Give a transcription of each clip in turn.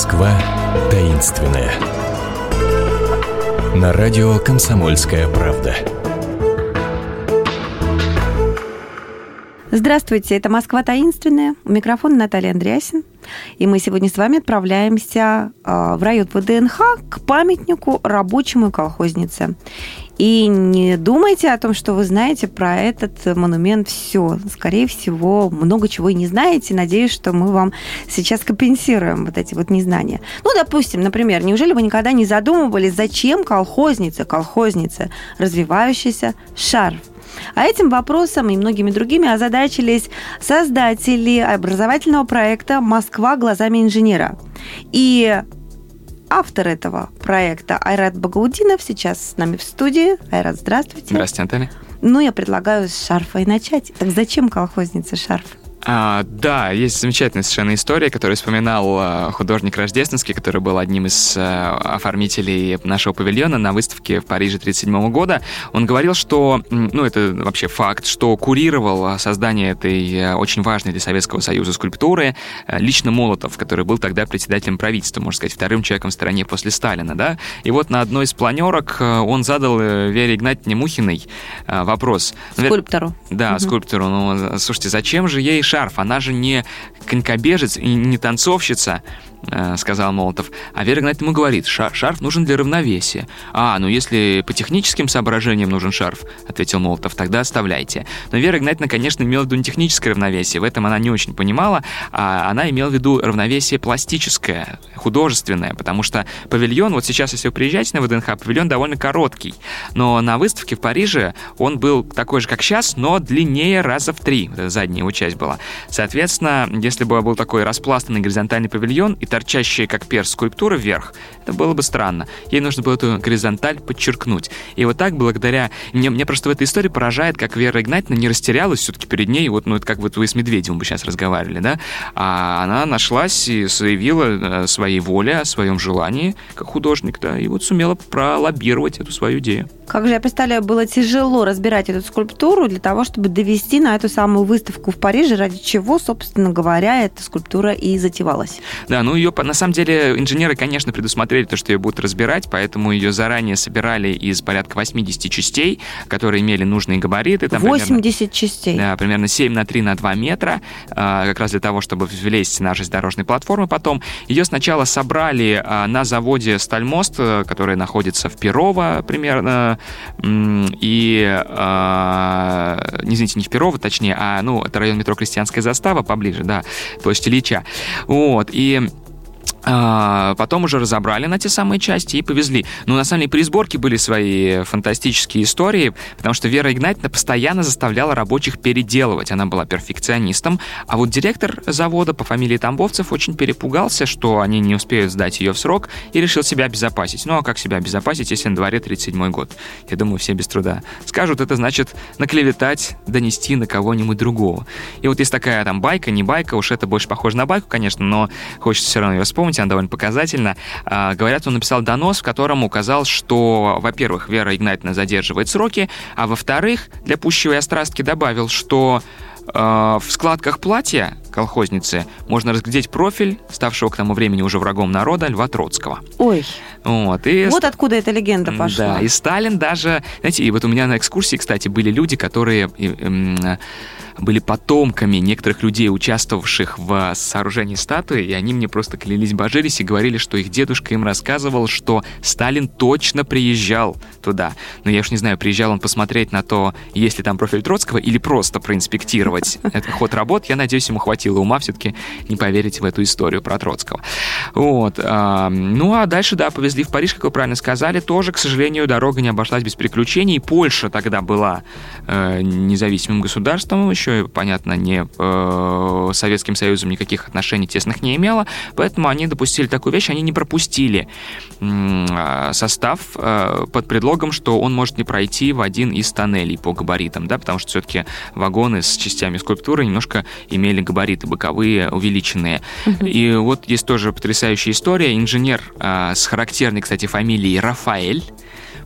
Москва таинственная. На радио «Комсомольская правда». Здравствуйте, это «Москва таинственная». У микрофона Наталья Андреасин. И мы сегодня с вами отправляемся а, в район ВДНХ к памятнику рабочему колхознице. И не думайте о том, что вы знаете про этот монумент все. Скорее всего, много чего и не знаете. Надеюсь, что мы вам сейчас компенсируем вот эти вот незнания. Ну, допустим, например, неужели вы никогда не задумывались, зачем колхозница, колхозница, развивающийся шарф? А этим вопросом и многими другими озадачились создатели образовательного проекта «Москва глазами инженера». И автор этого проекта Айрат Багаудинов сейчас с нами в студии. Айрат, здравствуйте. Здравствуйте, Наталья. Ну, я предлагаю с шарфа и начать. Так зачем колхозница шарф? А, да, есть замечательная совершенно история, которую вспоминал а, художник Рождественский, который был одним из а, оформителей нашего павильона на выставке в Париже 1937 года. Он говорил, что, ну, это вообще факт, что курировал создание этой очень важной для Советского Союза скульптуры лично Молотов, который был тогда председателем правительства, можно сказать, вторым человеком в стране после Сталина, да. И вот на одной из планерок он задал э, Вере Игнатьевне Мухиной вопрос. Скульптору. Да, угу. скульптору. Ну, слушайте, зачем же ей шарф, она же не конькобежец и не танцовщица. Э, сказал Молотов. А Вера Игнатьевна ему говорит, шарф нужен для равновесия. А, ну если по техническим соображениям нужен шарф, ответил Молотов, тогда оставляйте. Но Вера Игнатьевна, конечно, имела в виду не техническое равновесие, в этом она не очень понимала, а она имела в виду равновесие пластическое, художественное, потому что павильон, вот сейчас, если вы приезжаете на ВДНХ, павильон довольно короткий, но на выставке в Париже он был такой же, как сейчас, но длиннее раза в три, задняя его часть была. Соответственно, если бы был такой распластанный горизонтальный павильон, и торчащая, как перс, скульптура вверх, это было бы странно. Ей нужно было эту горизонталь подчеркнуть. И вот так, благодаря... Мне, мне просто в этой истории поражает, как Вера Игнатьевна не растерялась все-таки перед ней, вот, ну, это как вот вы с Медведевым бы сейчас разговаривали, да, а она нашлась и заявила о своей воле, о своем желании, как художник, да, и вот сумела пролоббировать эту свою идею. Как же я представляю, было тяжело разбирать эту скульптуру для того, чтобы довести на эту самую выставку в Париже, ради чего, собственно говоря, эта скульптура и затевалась. Да, ну ее, на самом деле, инженеры, конечно, предусмотрели то, что ее будут разбирать, поэтому ее заранее собирали из порядка 80 частей, которые имели нужные габариты. Там 80 примерно, частей? Да, примерно 7 на 3 на 2 метра, а, как раз для того, чтобы влезть на железнодорожной платформы потом. Ее сначала собрали а, на заводе «Стальмост», э, который находится в Перово примерно, и, э, не извините, не в Перово, точнее, а, ну, это район метро Крестьянская застава, поближе, да, площадь Ильича. Вот, и а, потом уже разобрали на те самые части и повезли. Но на самом деле при сборке были свои фантастические истории, потому что Вера Игнатьевна постоянно заставляла рабочих переделывать. Она была перфекционистом. А вот директор завода по фамилии Тамбовцев очень перепугался, что они не успеют сдать ее в срок, и решил себя обезопасить. Ну а как себя обезопасить, если на дворе 37 год? Я думаю, все без труда. Скажут, это значит наклеветать, донести на кого-нибудь другого. И вот есть такая там байка, не байка, уж это больше похоже на байку, конечно, но хочется все равно ее вспомнить помните, она довольно показательна. Говорят, он написал донос, в котором указал, что, во-первых, Вера Игнатьевна задерживает сроки, а во-вторых, для пущего острастки добавил, что а, в складках платья колхозницы можно разглядеть профиль, ставшего к тому времени уже врагом народа, Льва Троцкого. Ой. Вот, и... вот откуда эта легенда пошла. Да, и Сталин даже... Знаете, и вот у меня на экскурсии, кстати, были люди, которые были потомками некоторых людей, участвовавших в сооружении статуи, и они мне просто клялись, божились и говорили, что их дедушка им рассказывал, что Сталин точно приезжал туда. Но я уж не знаю, приезжал он посмотреть на то, есть ли там профиль Троцкого, или просто проинспектировать этот ход работ. Я надеюсь, ему хватило ума все-таки не поверить в эту историю про Троцкого. Вот. Ну, а дальше, да, повезли в Париж, как вы правильно сказали. Тоже, к сожалению, дорога не обошлась без приключений. Польша тогда была э, независимым государством, еще еще, понятно, не э, Советским Союзом никаких отношений тесных не имела, поэтому они допустили такую вещь, они не пропустили э, состав э, под предлогом, что он может не пройти в один из тоннелей по габаритам, да, потому что все-таки вагоны с частями скульптуры немножко имели габариты боковые увеличенные. И вот есть тоже потрясающая история. Инженер э, с характерной, кстати, фамилией Рафаэль,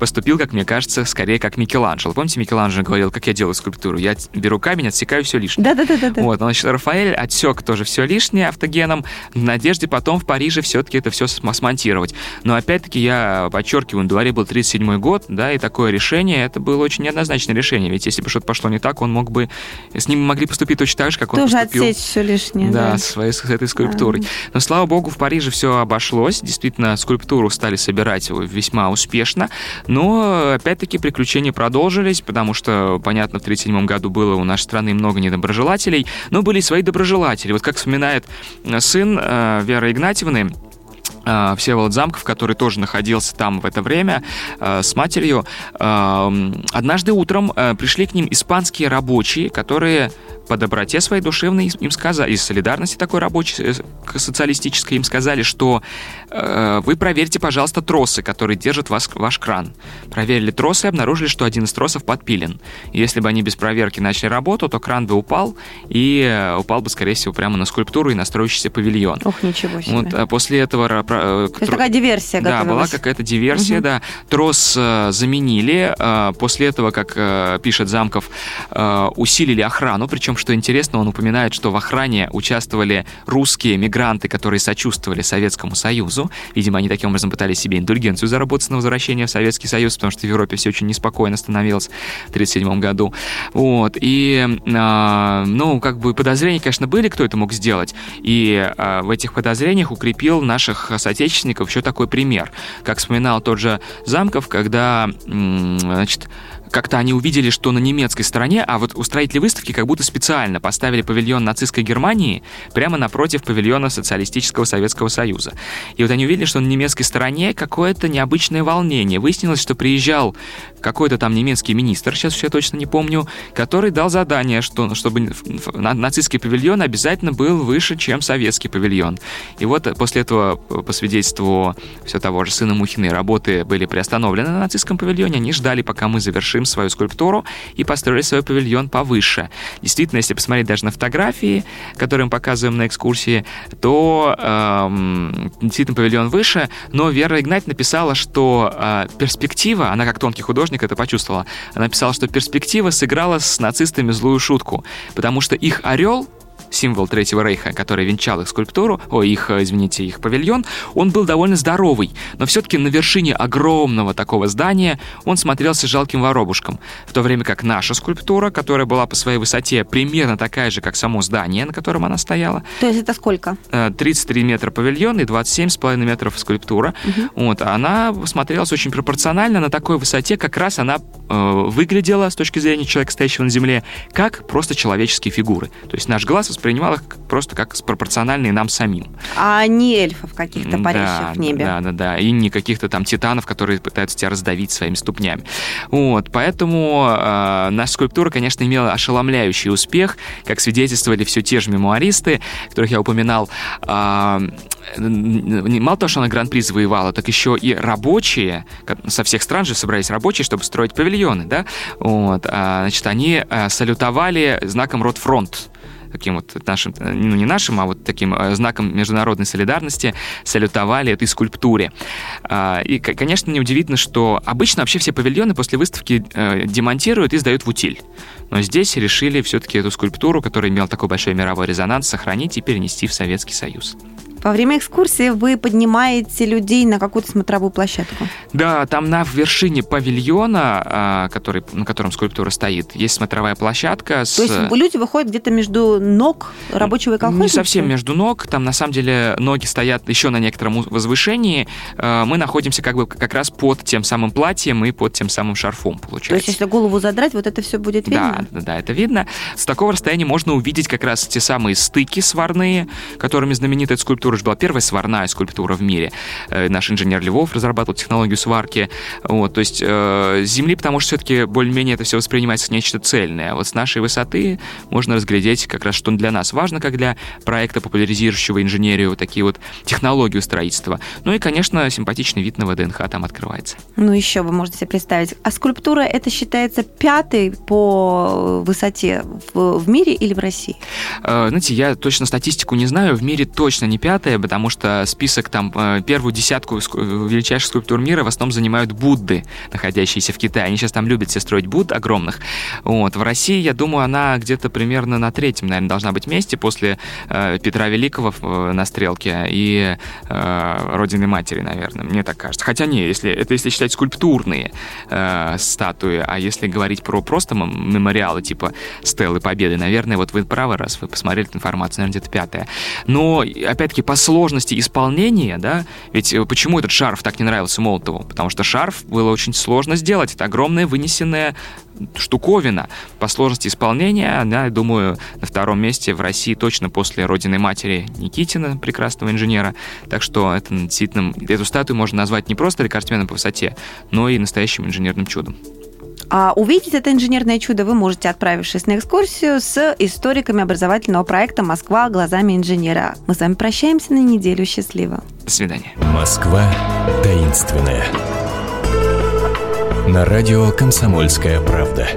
поступил, как мне кажется, скорее как Микеланджело. Помните, Микеланджело говорил, как я делаю скульптуру? Я беру камень, отсекаю все лишнее. Да-да-да. Вот, значит, Рафаэль отсек тоже все лишнее автогеном, в надежде потом в Париже все-таки это все смонтировать. Но опять-таки я подчеркиваю, на дворе был 37 год, да, и такое решение, это было очень неоднозначное решение, ведь если бы что-то пошло не так, он мог бы, с ним могли поступить точно так же, как он тоже поступил. отсечь все лишнее. Да, да. Своей, с этой скульптурой. А. Но, слава богу, в Париже все обошлось, действительно, скульптуру стали собирать весьма успешно, но, опять-таки, приключения продолжились, потому что, понятно, в 1937 году было у нашей страны много недоброжелателей, но были свои доброжелатели. Вот как вспоминает э, сын э, Веры Игнатьевны, э, Всеволод Замков, который тоже находился там в это время с матерью. Однажды утром пришли к ним испанские рабочие, которые по доброте своей душевной им сказали, из солидарности такой рабочей, э, социалистической, им сказали, что э, вы проверьте, пожалуйста, тросы, которые держат вас, ваш кран. Проверили тросы и обнаружили, что один из тросов подпилен. если бы они без проверки начали работу, то кран бы упал, и э, упал бы, скорее всего, прямо на скульптуру и на строящийся павильон. Ох, ничего себе. Вот, а после этого... Э, то есть такая диверсия Да, была какая-то диверсия, угу. да. Трос э, заменили. Э, после этого, как э, пишет Замков, э, усилили охрану, причем что интересно, он упоминает, что в охране участвовали русские мигранты, которые сочувствовали Советскому Союзу. Видимо, они таким образом пытались себе индульгенцию заработать на возвращение в Советский Союз, потому что в Европе все очень неспокойно становилось в 1937 году. Вот. И, э, ну, как бы подозрения, конечно, были, кто это мог сделать. И э, в этих подозрениях укрепил наших соотечественников еще такой пример. Как вспоминал тот же Замков, когда, э, значит, как-то они увидели, что на немецкой стороне, а вот устроители выставки как будто специально поставили павильон нацистской Германии прямо напротив павильона Социалистического Советского Союза. И вот они увидели, что на немецкой стороне какое-то необычное волнение. Выяснилось, что приезжал какой-то там немецкий министр, сейчас все точно не помню, который дал задание, что, чтобы нацистский павильон обязательно был выше, чем советский павильон. И вот после этого, по свидетельству все того же сына Мухиной, работы были приостановлены на нацистском павильоне, они ждали, пока мы завершим свою скульптуру и построили свой павильон повыше. Действительно, если посмотреть даже на фотографии, которые мы показываем на экскурсии, то эм, действительно павильон выше, но Вера Игнать написала, что э, перспектива, она как тонкий художник это почувствовала, она написала, что перспектива сыграла с нацистами злую шутку, потому что их орел символ Третьего Рейха, который венчал их скульптуру, о, их, э, извините, их павильон, он был довольно здоровый, но все-таки на вершине огромного такого здания он смотрелся жалким воробушком, в то время как наша скульптура, которая была по своей высоте примерно такая же, как само здание, на котором она стояла. То есть это сколько? 33 э, метра павильон и 27,5 метров скульптура. Угу. Вот, она смотрелась очень пропорционально на такой высоте, как раз она э, выглядела с точки зрения человека, стоящего на земле, как просто человеческие фигуры. То есть наш глаз воспринимал их просто как пропорциональные нам самим. А не эльфов каких-то парящих да, в небе. Да, да, да. И не каких-то там титанов, которые пытаются тебя раздавить своими ступнями. Вот. Поэтому э, наша скульптура, конечно, имела ошеломляющий успех, как свидетельствовали все те же мемуаристы, которых я упоминал. Э, мало того, что она гран-при завоевала, так еще и рабочие, со всех стран же собрались рабочие, чтобы строить павильоны, да, вот, а, значит, они салютовали знаком Ротфронт, таким вот нашим, ну не нашим, а вот таким э, знаком международной солидарности салютовали этой скульптуре. А, и, конечно, неудивительно, что обычно вообще все павильоны после выставки э, демонтируют и сдают в утиль. Но здесь решили все-таки эту скульптуру, которая имела такой большой мировой резонанс, сохранить и перенести в Советский Союз. Во время экскурсии вы поднимаете людей на какую-то смотровую площадку. Да, там на вершине павильона, а, который, на котором скульптура стоит, есть смотровая площадка. С... То есть люди выходят где-то между ног рабочего и колхозника? Не совсем между ног. Там на самом деле ноги стоят еще на некотором возвышении. А, мы находимся как бы как раз под тем самым платьем и под тем самым шарфом, получается. То есть если голову задрать, вот это все будет видно? Да, да, это видно. С такого расстояния можно увидеть как раз те самые стыки сварные, которыми знаменитая скульптура скульптура же была первая сварная скульптура в мире. Э, наш инженер Львов разрабатывал технологию сварки. Вот, то есть э, земли, потому что все-таки более-менее это все воспринимается как нечто цельное. Вот с нашей высоты можно разглядеть как раз, что для нас важно, как для проекта, популяризирующего инженерию, такие вот технологию строительства. Ну и, конечно, симпатичный вид на ВДНХ там открывается. Ну еще вы можете себе представить. А скульптура это считается пятой по высоте в, в мире или в России? Э, знаете, я точно статистику не знаю. В мире точно не пятый 20-е, потому что список там э, первую десятку величайших скульптур мира в основном занимают Будды, находящиеся в Китае. Они сейчас там любят все строить Будд огромных. Вот. В России, я думаю, она где-то примерно на третьем, наверное, должна быть месте после э, Петра Великого э, на стрелке и э, Родины Матери, наверное, мне так кажется. Хотя не, если, это если считать скульптурные э, статуи, а если говорить про просто мемориалы типа Стеллы Победы, наверное, вот вы правы, раз вы посмотрели эту информацию, наверное, где-то пятая. Но, опять-таки, по сложности исполнения, да, ведь э, почему этот шарф так не нравился Молотову? Потому что шарф было очень сложно сделать. Это огромная вынесенная штуковина. По сложности исполнения она, я думаю, на втором месте в России точно после родины матери Никитина, прекрасного инженера. Так что это действительно, эту статую можно назвать не просто рекордсменом по высоте, но и настоящим инженерным чудом. А увидеть это инженерное чудо вы можете, отправившись на экскурсию с историками образовательного проекта «Москва глазами инженера». Мы с вами прощаемся на неделю. Счастливо. До свидания. Москва таинственная. На радио «Комсомольская правда».